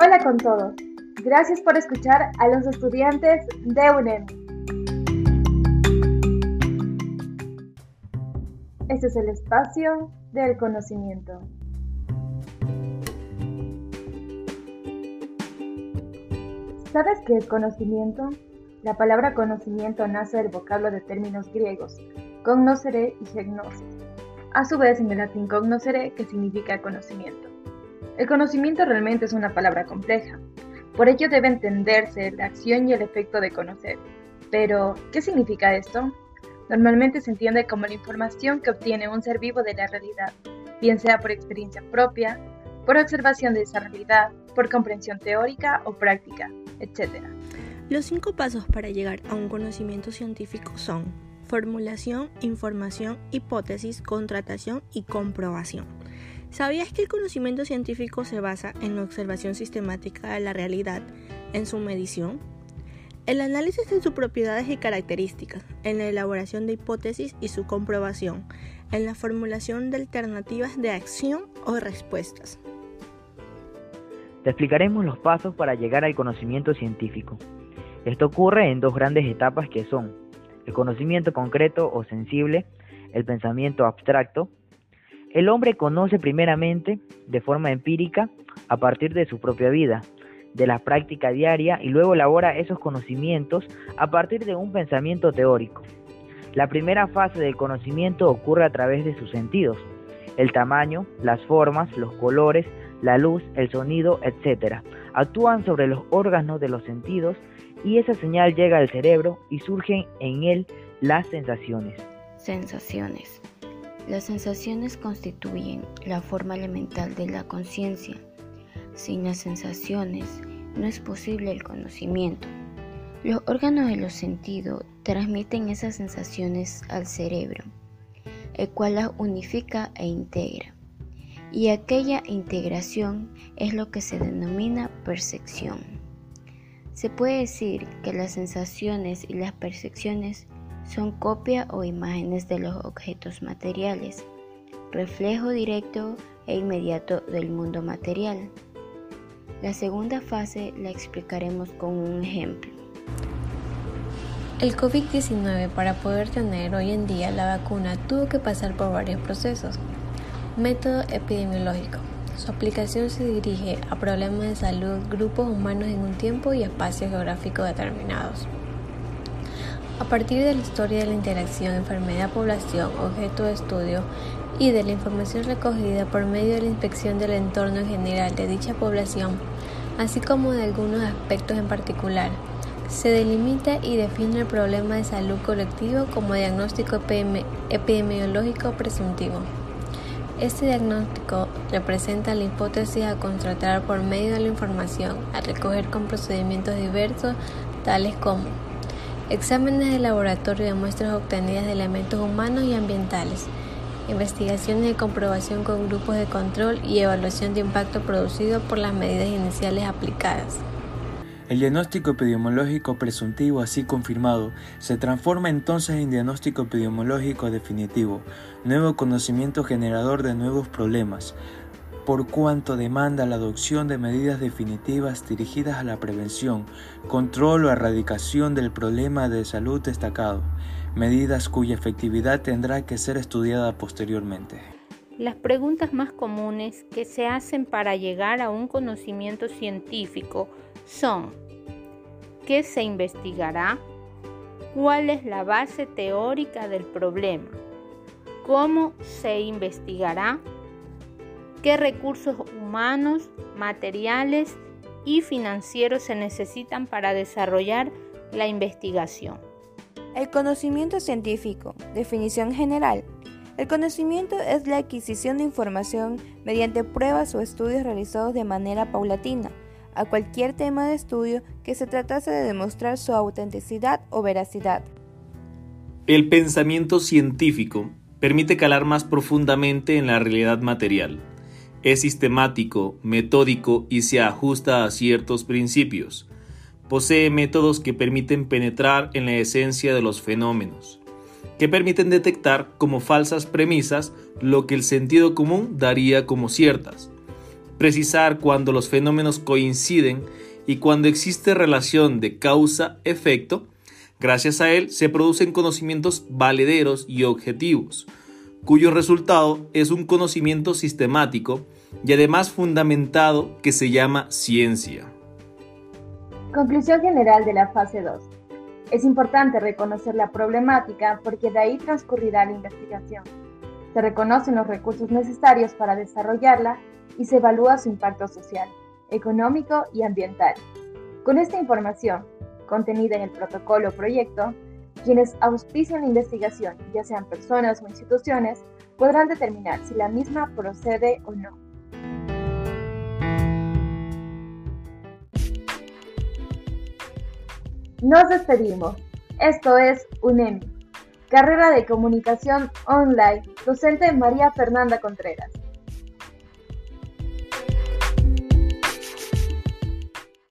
Hola con todos. Gracias por escuchar a los estudiantes de UNEM. Este es el espacio del conocimiento. ¿Sabes qué es conocimiento? La palabra conocimiento nace del vocablo de términos griegos, cognoscere y gegnosis. A su vez, en el latín cognoscere, que significa conocimiento. El conocimiento realmente es una palabra compleja. Por ello debe entenderse la acción y el efecto de conocer. Pero, ¿qué significa esto? Normalmente se entiende como la información que obtiene un ser vivo de la realidad, bien sea por experiencia propia, por observación de esa realidad, por comprensión teórica o práctica, etc. Los cinco pasos para llegar a un conocimiento científico son formulación, información, hipótesis, contratación y comprobación. ¿Sabías que el conocimiento científico se basa en la observación sistemática de la realidad, en su medición? El análisis de sus propiedades y características, en la elaboración de hipótesis y su comprobación, en la formulación de alternativas de acción o respuestas. Te explicaremos los pasos para llegar al conocimiento científico. Esto ocurre en dos grandes etapas que son el conocimiento concreto o sensible, el pensamiento abstracto. El hombre conoce primeramente de forma empírica a partir de su propia vida, de la práctica diaria y luego elabora esos conocimientos a partir de un pensamiento teórico. La primera fase del conocimiento ocurre a través de sus sentidos, el tamaño, las formas, los colores, la luz, el sonido, etc. Actúan sobre los órganos de los sentidos y esa señal llega al cerebro y surgen en él las sensaciones. Sensaciones. Las sensaciones constituyen la forma elemental de la conciencia. Sin las sensaciones no es posible el conocimiento. Los órganos de los sentidos transmiten esas sensaciones al cerebro, el cual las unifica e integra. Y aquella integración es lo que se denomina percepción. Se puede decir que las sensaciones y las percepciones son copia o imágenes de los objetos materiales, reflejo directo e inmediato del mundo material. La segunda fase la explicaremos con un ejemplo. El COVID-19 para poder tener hoy en día la vacuna tuvo que pasar por varios procesos. Método epidemiológico. Su aplicación se dirige a problemas de salud, grupos humanos en un tiempo y espacios geográficos determinados. A partir de la historia de la interacción enfermedad-población, objeto de estudio y de la información recogida por medio de la inspección del entorno en general de dicha población, así como de algunos aspectos en particular, se delimita y define el problema de salud colectivo como diagnóstico epidemiológico presuntivo. Este diagnóstico representa la hipótesis a contratar por medio de la información, a recoger con procedimientos diversos, tales como exámenes de laboratorio de muestras obtenidas de elementos humanos y ambientales, investigaciones de comprobación con grupos de control y evaluación de impacto producido por las medidas iniciales aplicadas. El diagnóstico epidemiológico presuntivo así confirmado se transforma entonces en diagnóstico epidemiológico definitivo, nuevo conocimiento generador de nuevos problemas, por cuanto demanda la adopción de medidas definitivas dirigidas a la prevención, control o erradicación del problema de salud destacado, medidas cuya efectividad tendrá que ser estudiada posteriormente. Las preguntas más comunes que se hacen para llegar a un conocimiento científico son ¿qué se investigará? ¿Cuál es la base teórica del problema? ¿Cómo se investigará? ¿Qué recursos humanos, materiales y financieros se necesitan para desarrollar la investigación? El conocimiento científico, definición general. El conocimiento es la adquisición de información mediante pruebas o estudios realizados de manera paulatina a cualquier tema de estudio que se tratase de demostrar su autenticidad o veracidad. El pensamiento científico permite calar más profundamente en la realidad material. Es sistemático, metódico y se ajusta a ciertos principios. Posee métodos que permiten penetrar en la esencia de los fenómenos, que permiten detectar como falsas premisas lo que el sentido común daría como ciertas precisar cuando los fenómenos coinciden y cuando existe relación de causa-efecto, gracias a él se producen conocimientos valederos y objetivos, cuyo resultado es un conocimiento sistemático y además fundamentado que se llama ciencia. Conclusión general de la fase 2. Es importante reconocer la problemática porque de ahí transcurrirá la investigación. Se reconocen los recursos necesarios para desarrollarla y se evalúa su impacto social, económico y ambiental. Con esta información, contenida en el protocolo proyecto, quienes auspician la investigación, ya sean personas o instituciones, podrán determinar si la misma procede o no. Nos despedimos. Esto es UNEMI, carrera de comunicación online, docente María Fernanda Contreras.